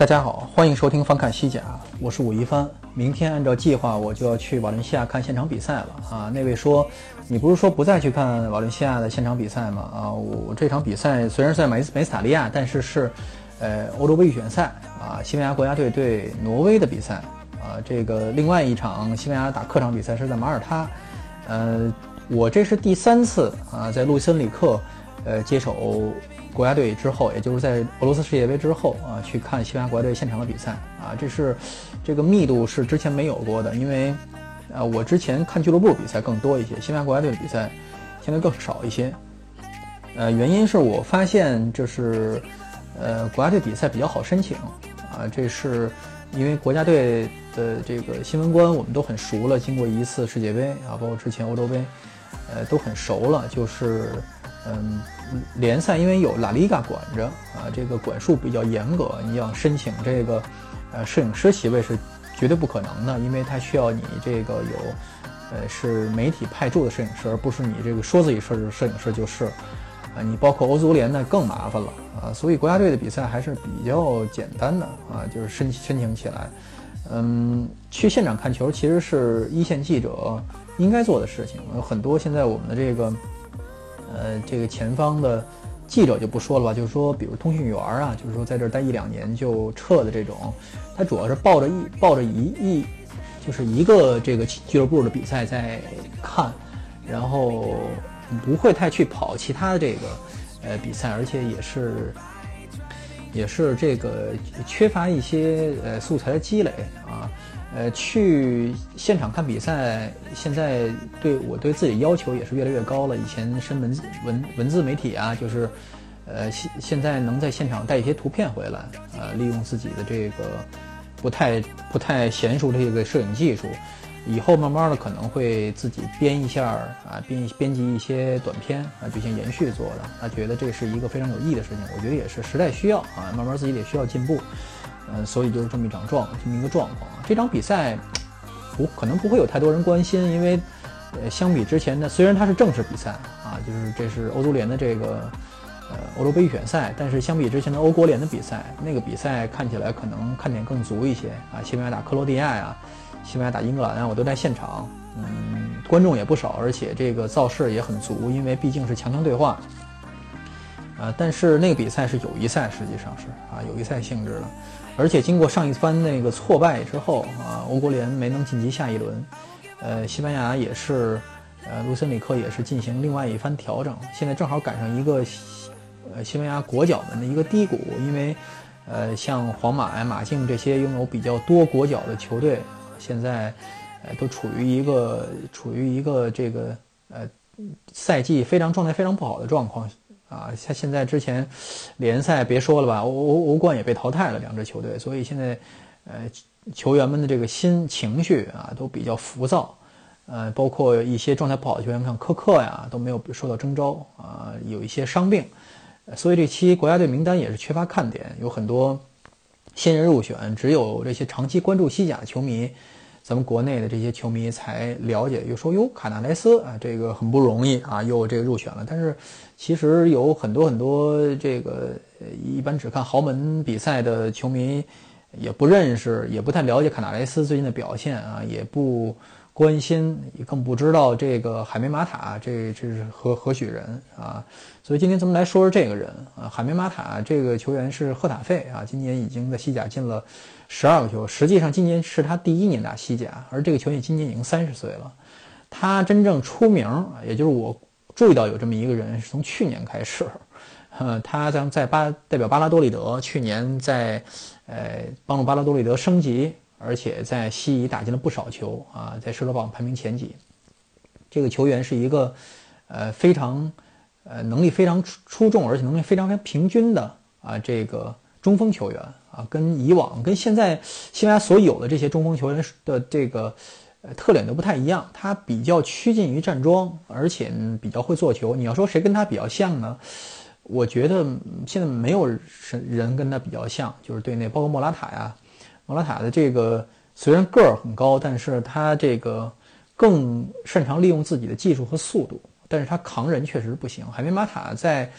大家好，欢迎收听翻看西甲，我是武一帆。明天按照计划，我就要去瓦伦西亚看现场比赛了啊！那位说，你不是说不再去看瓦伦西亚的现场比赛吗？啊，我这场比赛虽然在梅梅斯塔利亚，但是是，呃，欧洲杯预选赛啊，西班牙国家队对挪威的比赛啊。这个另外一场西班牙打客场比赛是在马耳他，呃，我这是第三次啊，在路易斯里克，呃，接手。国家队之后，也就是在俄罗斯世界杯之后啊，去看西班牙国家队现场的比赛啊，这是这个密度是之前没有过的，因为啊，我之前看俱乐部比赛更多一些，西班牙国家队的比赛相对更少一些。呃，原因是我发现就是呃，国家队比赛比较好申请啊，这是因为国家队的这个新闻官我们都很熟了，经过一次世界杯啊，包括之前欧洲杯，呃，都很熟了，就是嗯。联赛因为有拉里嘎管着啊，这个管束比较严格，你要申请这个呃摄影师席位是绝对不可能的，因为它需要你这个有呃是媒体派驻的摄影师，而不是你这个说自己是摄影师就是，啊，你包括欧足联呢更麻烦了啊，所以国家队的比赛还是比较简单的啊，就是申请申请起来，嗯，去现场看球其实是一线记者应该做的事情，有很多现在我们的这个。呃，这个前方的记者就不说了吧，就是说，比如通讯员啊，就是说在这待一两年就撤的这种，他主要是抱着一抱着一一，就是一个这个俱乐部的比赛在看，然后不会太去跑其他的这个呃比赛，而且也是也是这个缺乏一些呃素材的积累啊。呃，去现场看比赛，现在对我对自己要求也是越来越高了。以前是文文文字媒体啊，就是，呃，现现在能在现场带一些图片回来，呃，利用自己的这个不太不太娴熟的这个摄影技术，以后慢慢的可能会自己编一下啊，编编辑一些短片啊，就像延续做的，他觉得这是一个非常有意义的事情。我觉得也是时代需要啊，慢慢自己得需要进步。嗯，所以就是这么一场状，这么一个状况。这场比赛不可能不会有太多人关心，因为呃，相比之前的，虽然它是正式比赛啊，就是这是欧足联的这个呃欧洲杯预选赛，但是相比之前的欧国联的比赛，那个比赛看起来可能看点更足一些啊。西班牙打克罗地亚呀，西班牙打英格兰啊，我都在现场，嗯，观众也不少，而且这个造势也很足，因为毕竟是强强对话。啊，但是那个比赛是友谊赛，实际上是啊友谊赛性质的。而且经过上一番那个挫败之后啊，欧国联没能晋级下一轮，呃，西班牙也是，呃，卢森里克也是进行另外一番调整。现在正好赶上一个，呃，西班牙国脚们的一个低谷，因为，呃，像皇马呀、马竞这些拥有比较多国脚的球队，现在，呃，都处于一个处于一个这个呃赛季非常状态非常不好的状况。啊，像现在之前联赛别说了吧，欧欧欧冠也被淘汰了两支球队，所以现在呃球员们的这个心情绪啊都比较浮躁，呃，包括一些状态不好的球员，像科克呀都没有受到征召啊，有一些伤病，所以这期国家队名单也是缺乏看点，有很多新人入选，只有这些长期关注西甲的球迷。咱们国内的这些球迷才了解，又说哟，卡纳莱斯啊，这个很不容易啊，又这个入选了。但是其实有很多很多这个一般只看豪门比赛的球迷，也不认识，也不太了解卡纳莱斯最近的表现啊，也不。关心也更不知道这个海梅马塔，这这是何何许人啊？所以今天咱们来说说这个人啊，海梅马塔这个球员是赫塔费啊，今年已经在西甲进了十二个球，实际上今年是他第一年打西甲，而这个球员今年已经三十岁了。他真正出名，也就是我注意到有这么一个人，是从去年开始，呃，他将在巴代表巴拉多利德，去年在呃帮助巴拉多利德升级。而且在西乙打进了不少球啊，在射手榜排名前几。这个球员是一个，呃，非常，呃，能力非常出出众，而且能力非常非常平均的啊，这个中锋球员跟以往跟现在西班牙所有的这些中锋球员的这个呃特点都不太一样。他比较趋近于站桩，而且比较会做球。你要说谁跟他比较像呢？我觉得现在没有人跟他比较像，就是对内，包括莫拉塔呀，莫拉塔的这个虽然个儿很高，但是他这个更擅长利用自己的技术和速度，但是他扛人确实不行。海绵马塔在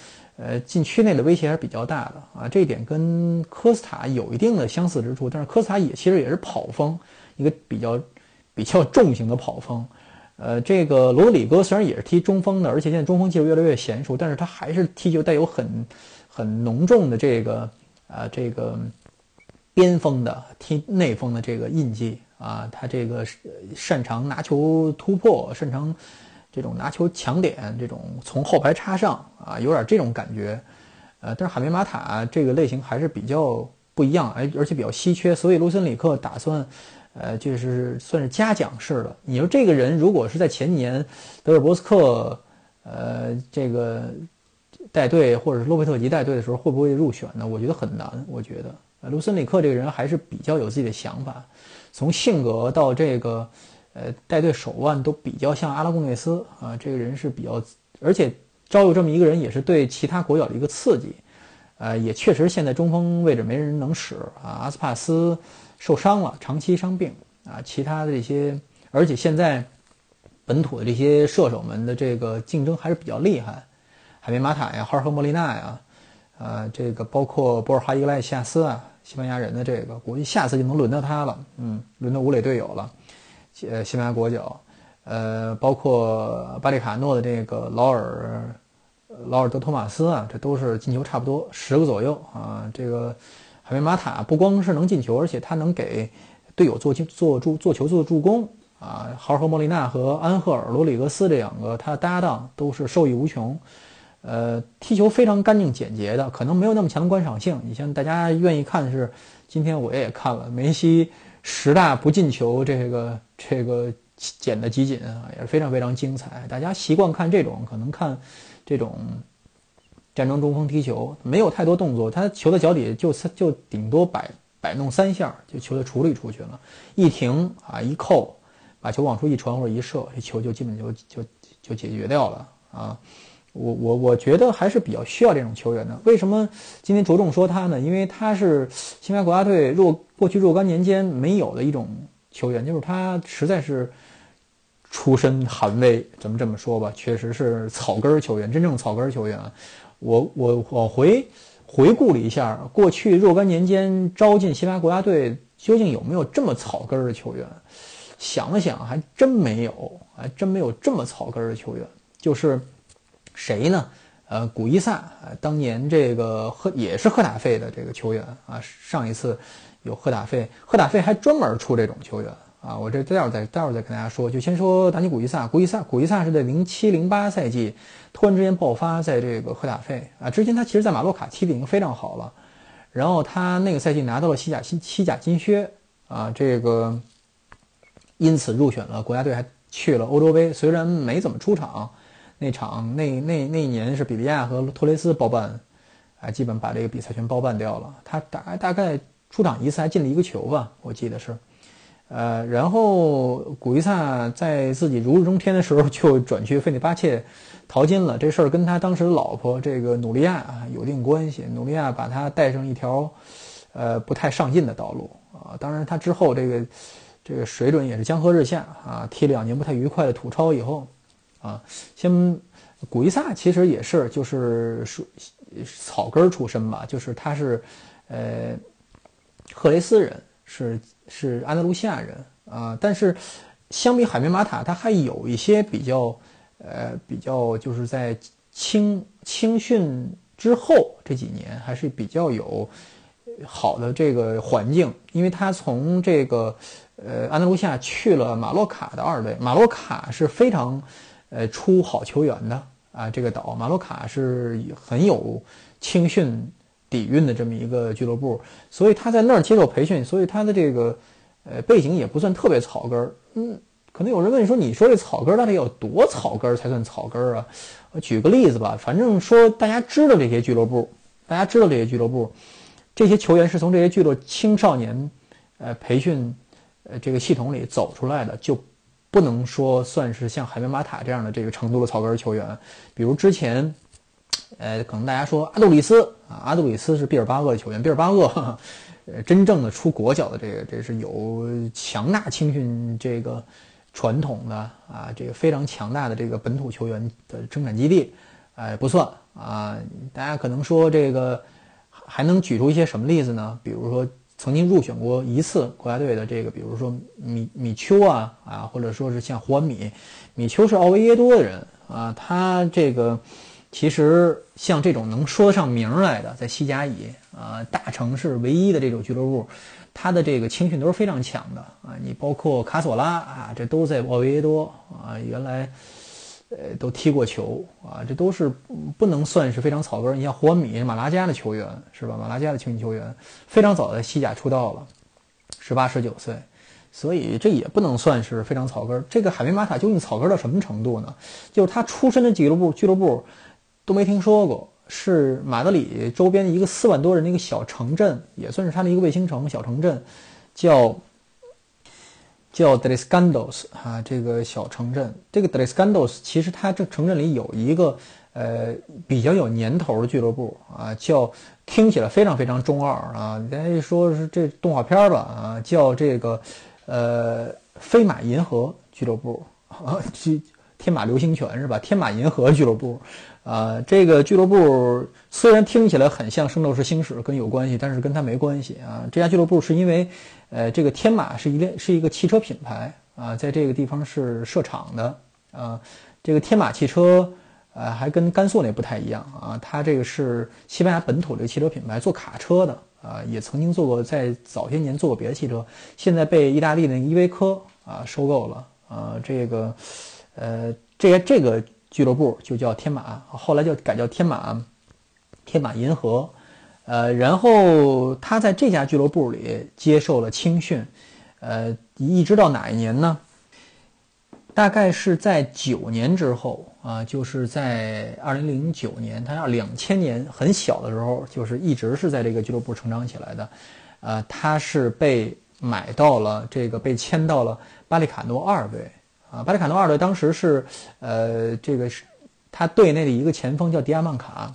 呃禁区内的威胁还是比较大的啊，这一点跟科斯塔有一定的相似之处，但是科斯塔也其实也是跑锋，一个比较比较重型的跑锋。呃，这个罗德里戈虽然也是踢中锋的，而且现在中锋技术越来越娴熟，但是他还是踢球带有很很浓重的这个啊这个边锋的踢内锋的这个印记啊，他这个擅长拿球突破，擅长这种拿球抢点，这种从后排插上啊，有点这种感觉。呃，但是海梅马塔这个类型还是比较不一样，而而且比较稀缺，所以卢森里克打算。呃，就是算是嘉奖式的。你说这个人如果是在前几年德尔波斯克，呃，这个带队或者是洛佩特吉带队的时候，会不会入选呢？我觉得很难。我觉得呃卢森里克这个人还是比较有自己的想法，从性格到这个呃带队手腕都比较像阿拉贡内斯啊。这个人是比较，而且招有这么一个人也是对其他国脚的一个刺激。呃，也确实现在中锋位置没人能使啊，阿斯帕斯。受伤了，长期伤病啊，其他的这些，而且现在本土的这些射手们的这个竞争还是比较厉害，海绵马塔呀，哈尔赫莫利纳呀，呃，这个包括博尔哈伊格莱西亚斯啊，西班牙人的这个，估计下次就能轮到他了，嗯，轮到武磊队友了，呃，西班牙国脚，呃，包括巴里卡诺的这个劳尔，劳尔德托马斯啊，这都是进球差不多十个左右啊，这个。海绵马塔不光是能进球，而且他能给队友做进做助做球做助攻啊！豪尔和莫利纳和安赫尔罗里格斯这两个他的搭档都是受益无穷，呃，踢球非常干净简洁的，可能没有那么强的观赏性。你像大家愿意看的是，今天我也看了梅西十大不进球，这个这个剪的集锦啊，也是非常非常精彩。大家习惯看这种，可能看这种。战争中锋踢球没有太多动作，他球在脚底就就顶多摆摆弄三下，就球就处理出去了。一停啊，一扣，把球往出一传或者一射，这球就基本就就就解决掉了啊。我我我觉得还是比较需要这种球员的。为什么今天着重说他呢？因为他是西班牙国家队若过去若干年间没有的一种球员，就是他实在是出身寒微，咱们这么说吧，确实是草根球员，真正草根球员。我我我回回顾了一下过去若干年间招进西班牙国家队究竟有没有这么草根的球员？想了想，还真没有，还真没有这么草根的球员。就是谁呢？呃，古伊萨，当年这个赫也是赫塔费的这个球员啊。上一次有赫塔费，赫塔费还专门出这种球员。啊，我这待会儿再待会儿再跟大家说，就先说达尼古伊萨。古伊萨，古伊萨是在零七零八赛季突然之间爆发在这个赫塔费啊。之前他其实在马洛卡踢的已经非常好了，然后他那个赛季拿到了西甲西西甲金靴啊，这个因此入选了国家队，还去了欧洲杯。虽然没怎么出场，那场那那那一年是比利亚和托雷斯包办，啊，基本把这个比赛全包办掉了。他大大概出场一次还进了一个球吧，我记得是。呃，然后古伊萨在自己如日中天的时候就转去费内巴切淘金了。这事儿跟他当时的老婆这个努利亚有一定关系。努利亚把他带上一条呃不太上进的道路啊。当然，他之后这个这个水准也是江河日下啊。踢两年不太愉快的土超以后啊，先古伊萨其实也是就是属草根出身吧，就是他是呃赫雷斯人是。是安达卢西亚人啊，但是相比海绵马塔，他还有一些比较，呃，比较就是在青青训之后这几年还是比较有好的这个环境，因为他从这个呃安达卢西亚去了马洛卡的二队，马洛卡是非常呃出好球员的啊，这个岛马洛卡是很有青训。底蕴的这么一个俱乐部，所以他在那儿接受培训，所以他的这个呃背景也不算特别草根儿。嗯，可能有人问说，你说这草根儿到底有多草根儿才算草根儿啊？我举个例子吧，反正说大家知道这些俱乐部，大家知道这些俱乐部，这些球员是从这些俱乐青少年呃培训呃这个系统里走出来的，就不能说算是像海绵马塔这样的这个程度的草根球员。比如之前，呃，可能大家说阿杜里斯啊，阿杜里斯是毕尔巴鄂的球员，毕尔巴鄂，呃，真正的出国脚的这个，这是有强大青训这个传统的啊，这个非常强大的这个本土球员的生产基地，哎，不算啊。大家可能说这个还能举出一些什么例子呢？比如说曾经入选过一次国家队的这个，比如说米米丘啊啊，或者说是像胡安米，米丘是奥维耶多的人啊，他这个。其实像这种能说得上名来的，在西甲乙啊大城市唯一的这种俱乐部，他的这个青训都是非常强的啊。你包括卡索拉啊，这都在奥维耶多啊，原来呃都踢过球啊，这都是不能算是非常草根。你像胡安米，马拉加的球员是吧？马拉加的青训球员非常早在西甲出道了，十八十九岁，所以这也不能算是非常草根。这个海绵马塔究竟草根到什么程度呢？就是他出身的俱乐部俱乐部。都没听说过，是马德里周边一个四万多人的一个小城镇，也算是他的一个卫星城小城镇，叫叫 Descandos 啊，这个小城镇，这个 Descandos 其实它这城镇里有一个呃比较有年头的俱乐部啊，叫听起来非常非常中二啊，大家说是这动画片吧啊，叫这个呃飞马银河俱乐部啊，这天马流星拳是吧？天马银河俱乐部。啊，这个俱乐部虽然听起来很像《圣斗士星矢》跟有关系，但是跟它没关系啊。这家俱乐部是因为，呃，这个天马是一辆是一个汽车品牌啊，在这个地方是设厂的啊。这个天马汽车，呃，还跟甘肃那不太一样啊。它这个是西班牙本土的汽车品牌，做卡车的啊，也曾经做过，在早些年做过别的汽车，现在被意大利的依维柯啊收购了啊。这个，呃，这这个。俱乐部就叫天马，后来就改叫天马，天马银河，呃，然后他在这家俱乐部里接受了青训，呃，一直到哪一年呢？大概是在九年之后啊，就是在二零零九年，他要两千年很小的时候，就是一直是在这个俱乐部成长起来的，呃，他是被买到了这个被签到了巴利卡诺二队。啊，巴里卡诺二队当时是，呃，这个是他队内的一个前锋叫迪亚曼卡，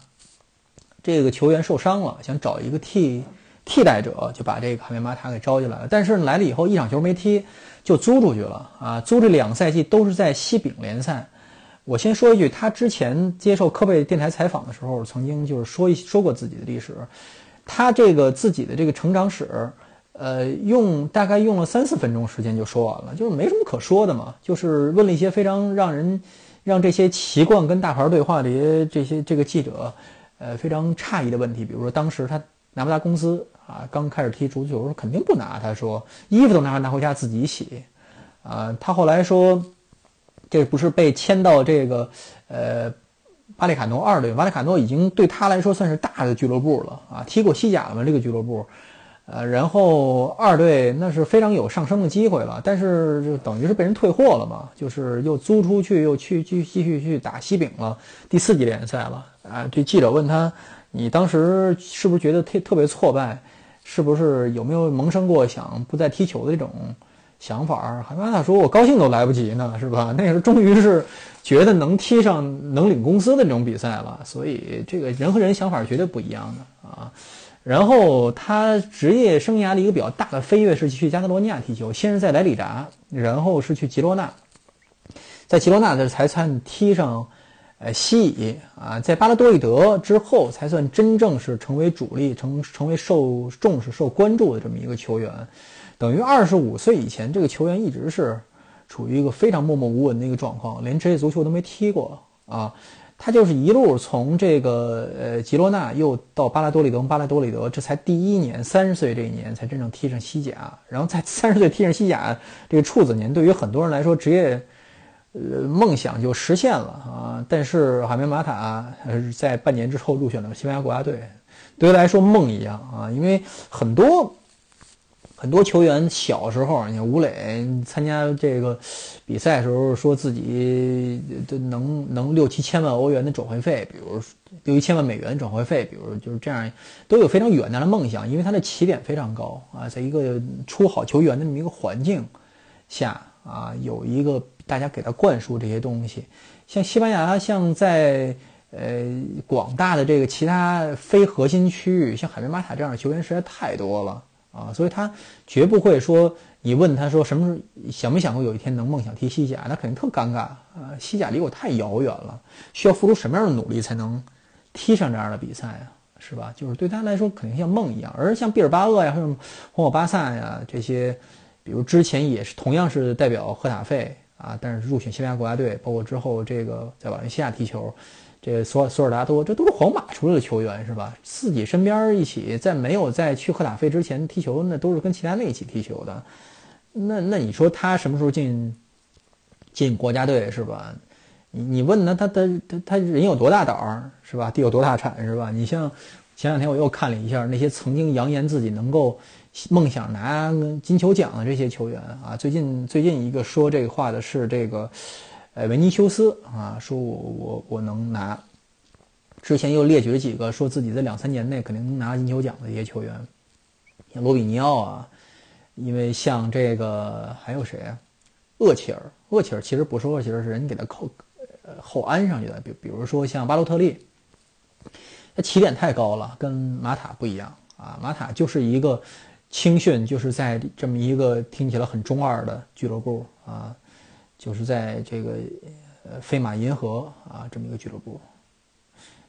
这个球员受伤了，想找一个替替代者，就把这个海绵马塔给招进来了。但是来了以后一场球没踢，就租出去了啊！租这两个赛季都是在西丙联赛。我先说一句，他之前接受科贝电台采访的时候，曾经就是说一说过自己的历史，他这个自己的这个成长史。呃，用大概用了三四分钟时间就说完了，就是没什么可说的嘛。就是问了一些非常让人让这些习惯跟大牌对话的这些这些这个记者，呃，非常诧异的问题。比如说当时他拿不拿工资啊？刚开始踢足球肯定不拿，他说衣服都拿拿回家自己洗啊。他后来说，这不是被签到这个呃巴列卡诺二队，巴列卡诺已经对他来说算是大的俱乐部了啊，踢过西甲了嘛这个俱乐部。呃，然后二队那是非常有上升的机会了，但是就等于是被人退货了嘛，就是又租出去，又去继继续去打西丙了，第四级联赛了。啊，这记者问他，你当时是不是觉得特特别挫败？是不是有没有萌生过想不再踢球的这种想法？海马塔说，我高兴都来不及呢，是吧？那时候终于是觉得能踢上能领工资的这种比赛了，所以这个人和人想法绝对不一样的啊。然后他职业生涯的一个比较大的飞跃是去加泰罗尼亚踢球，先是在莱里达，然后是去吉罗纳，在吉罗纳的才算踢上，呃西乙啊，在巴拉多利德之后才算真正是成为主力，成成为受重视、受关注的这么一个球员。等于二十五岁以前，这个球员一直是处于一个非常默默无闻的一个状况，连职业足球都没踢过啊。他就是一路从这个呃吉罗纳又到巴拉多利德，巴拉多利德这才第一年，三十岁这一年才真正踢上西甲，然后在 三十岁踢上西甲这个处子年，对于很多人来说，职业呃梦想就实现了啊。但是海绵马塔在半年之后入选了西班牙国家队，对于来说梦一样啊，因为很多很多球员小时候，你看吴磊参加这个比赛的时候，说自己就能能六七千万欧元的转会费，比如六七千万美元转会费，比如就是这样，都有非常远大的梦想，因为他的起点非常高啊，在一个出好球员的这么一个环境下啊，有一个大家给他灌输这些东西，像西班牙，像在呃广大的这个其他非核心区域，像海绵马塔这样的球员实在太多了。啊，所以他绝不会说你问他说什么时候想没想过有一天能梦想踢西甲，那肯定特尴尬啊！西甲离我太遥远了，需要付出什么样的努力才能踢上这样的比赛啊？是吧？就是对他来说肯定像梦一样。而像毕尔巴鄂呀，或者皇马巴萨呀这些，比如之前也是同样是代表赫塔费啊，但是入选西班牙国家队，包括之后这个在瓦伦西亚踢球。这索索尔达多，这都是皇马出来的球员是吧？自己身边一起在没有在去赫塔费之前踢球，那都是跟其他人一起踢球的。那那你说他什么时候进进国家队是吧？你你问他，他他他他人有多大胆儿是吧？地有多大产是吧？你像前两天我又看了一下那些曾经扬言自己能够梦想拿金球奖的这些球员啊，最近最近一个说这个话的是这个。呃，维尼修斯啊，说我我我能拿。之前又列举了几个说自己在两三年内肯定能拿金球奖的一些球员，像罗比尼奥啊，因为像这个还有谁啊？厄齐尔，厄齐尔其实不是厄齐尔，是人给他扣后安上去的。比比如说像巴洛特利，他起点太高了，跟马塔不一样啊。马塔就是一个青训，就是在这么一个听起来很中二的俱乐部啊。就是在这个呃飞马银河啊这么一个俱乐部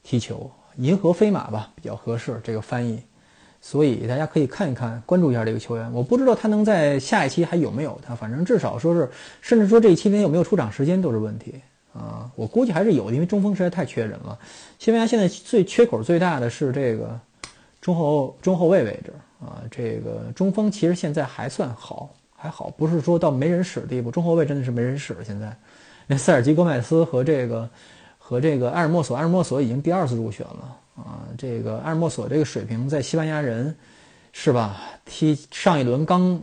踢球，银河飞马吧比较合适这个翻译，所以大家可以看一看，关注一下这个球员。我不知道他能在下一期还有没有他，反正至少说是，甚至说这一期间有没有出场时间都是问题啊。我估计还是有的，因为中锋实在太缺人了。西班牙现在最缺口最大的是这个中后中后卫位置啊，这个中锋其实现在还算好。还好，不是说到没人使的地步。中后卫真的是没人使了。现在，那塞尔吉戈麦斯和这个和这个埃尔莫索，埃尔莫索已经第二次入选了啊。这个埃尔莫索这个水平，在西班牙人是吧？踢上一轮刚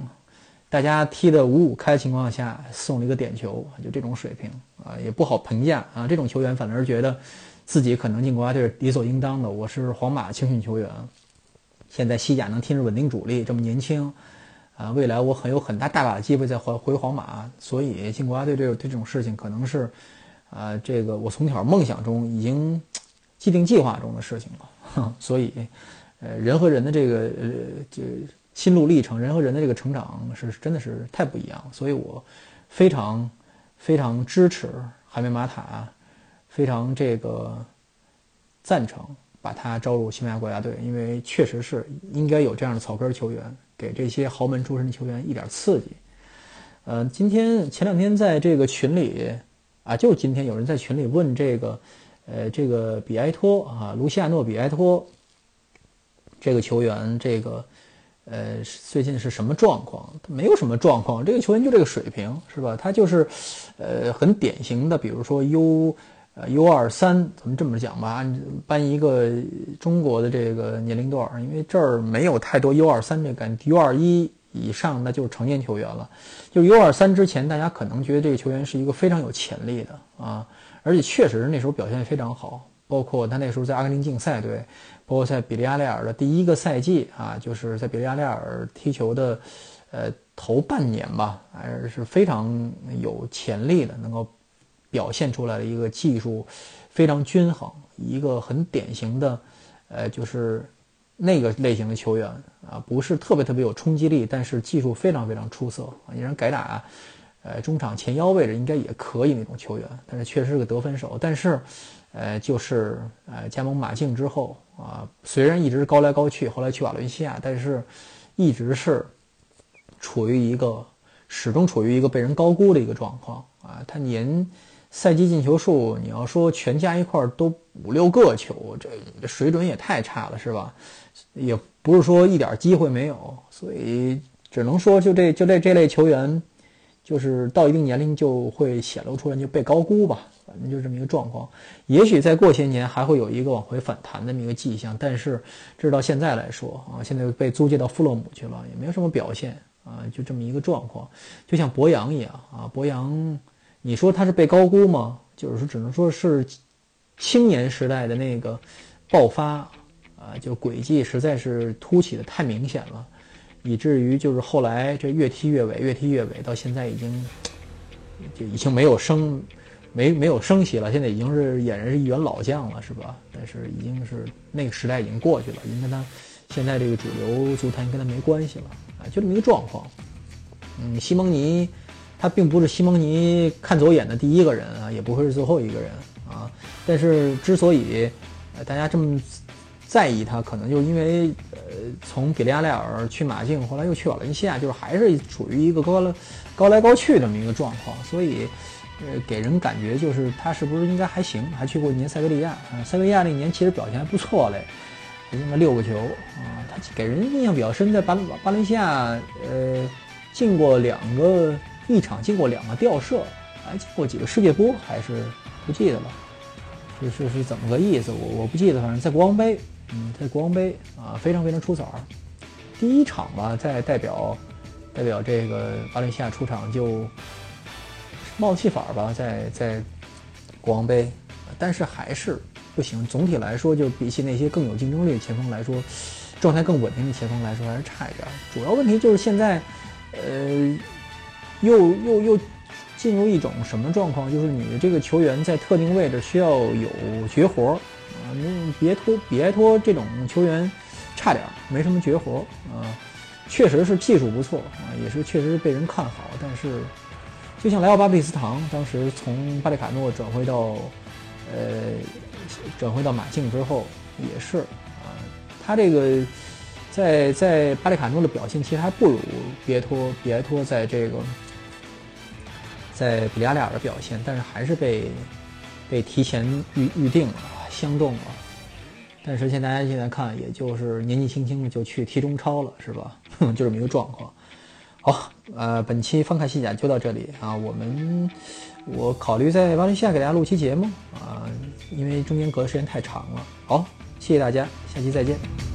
大家踢的五五开情况下，送了一个点球，就这种水平啊，也不好评价啊。这种球员反而觉得自己可能进国家队是理所应当的。我是皇马青训球员，现在西甲能踢着稳定主力，这么年轻。啊，未来我很有很大大把的机会再回回皇马，所以进国家队这这种事情可能是，啊，这个我从小梦想中已经既定计划中的事情了。所以，呃，人和人的这个呃这心路历程，人和人的这个成长是真的是太不一样。所以我非常非常支持海梅马塔，非常这个赞成把他招入西班牙国家队，因为确实是应该有这样的草根球员。给这些豪门出身的球员一点刺激。呃，今天前两天在这个群里啊，就今天有人在群里问这个，呃，这个比埃托啊，卢西亚诺比埃托这个球员，这个呃，最近是什么状况？他没有什么状况，这个球员就这个水平，是吧？他就是呃，很典型的，比如说 U。呃，U 二三，咱们这么讲吧，按搬一个中国的这个年龄段，因为这儿没有太多 U 二三这个概念，U 二一以上那就是成年球员了。就 U 二三之前，大家可能觉得这个球员是一个非常有潜力的啊，而且确实那时候表现非常好，包括他那时候在阿根廷竞赛队，包括在比利亚雷尔的第一个赛季啊，就是在比利亚雷尔踢球的，呃，头半年吧，还是非常有潜力的，能够。表现出来的一个技术非常均衡，一个很典型的，呃，就是那个类型的球员啊，不是特别特别有冲击力，但是技术非常非常出色。你让改打，呃，中场前腰位置应该也可以那种球员，但是确实是个得分手。但是，呃，就是呃，加盟马竞之后啊，虽然一直高来高去，后来去瓦伦西亚，但是一直是处于一个始终处于一个被人高估的一个状况啊。他年。赛季进球数，你要说全加一块儿都五六个球，这水准也太差了，是吧？也不是说一点机会没有，所以只能说就这就这这类球员，就是到一定年龄就会显露出来就被高估吧。反正就这么一个状况。也许再过些年还会有一个往回反弹的这么一个迹象，但是直到现在来说啊，现在被租借到富勒姆去了，也没有什么表现啊，就这么一个状况。就像博扬一样啊，博扬，你说他是被高估吗？就是说，只能说是青年时代的那个爆发啊，就轨迹实在是凸起的太明显了。以至于就是后来这越踢越尾，越踢越尾，到现在已经就已经没有升，没没有升息了。现在已经是俨然是一员老将了，是吧？但是已经是那个时代已经过去了，已经跟他现在这个主流足坛跟他没关系了啊，就这么一个状况。嗯，西蒙尼他并不是西蒙尼看走眼的第一个人啊，也不会是最后一个人啊。但是之所以大家这么。在意他，可能就因为，呃，从比利亚雷尔去马竞，后来又去瓦伦西亚，就是还是处于一个高了高来高去这么一个状况，所以，呃，给人感觉就是他是不是应该还行？还去过一年塞维利亚啊，塞维利亚那年其实表现还不错嘞，进了六个球啊，他给人印象比较深，在巴巴伦西亚，呃，进过两个一场，进过两个吊射，还进过几个世界波，还是不记得了，是是是怎么个意思？我我不记得，反正在国王杯。嗯，在国王杯啊，非常非常出彩儿。第一场吧，在代表代表这个巴伦西亚出场就冒气法吧，在在国王杯，但是还是不行。总体来说，就比起那些更有竞争力的前锋来说，状态更稳定的前锋来说，还是差一点。主要问题就是现在，呃，又又又进入一种什么状况？就是你的这个球员在特定位置需要有绝活儿。那别托别托这种球员，差点没什么绝活啊，确实是技术不错啊，也是确实被人看好。但是，就像莱奥巴布里斯唐当时从巴里卡诺转会到，呃，转会到马竞之后，也是啊，他这个在在巴里卡诺的表现其实还不如别托别托在这个在比利亚雷尔的表现，但是还是被被提前预预定了。相中了，但是现在大家现在看，也就是年纪轻轻的就去踢中超了，是吧？就这么一个状况。好，呃，本期翻看西甲就到这里啊。我们我考虑在巴伦西亚给大家录期节目啊，因为中间隔的时间太长了。好，谢谢大家，下期再见。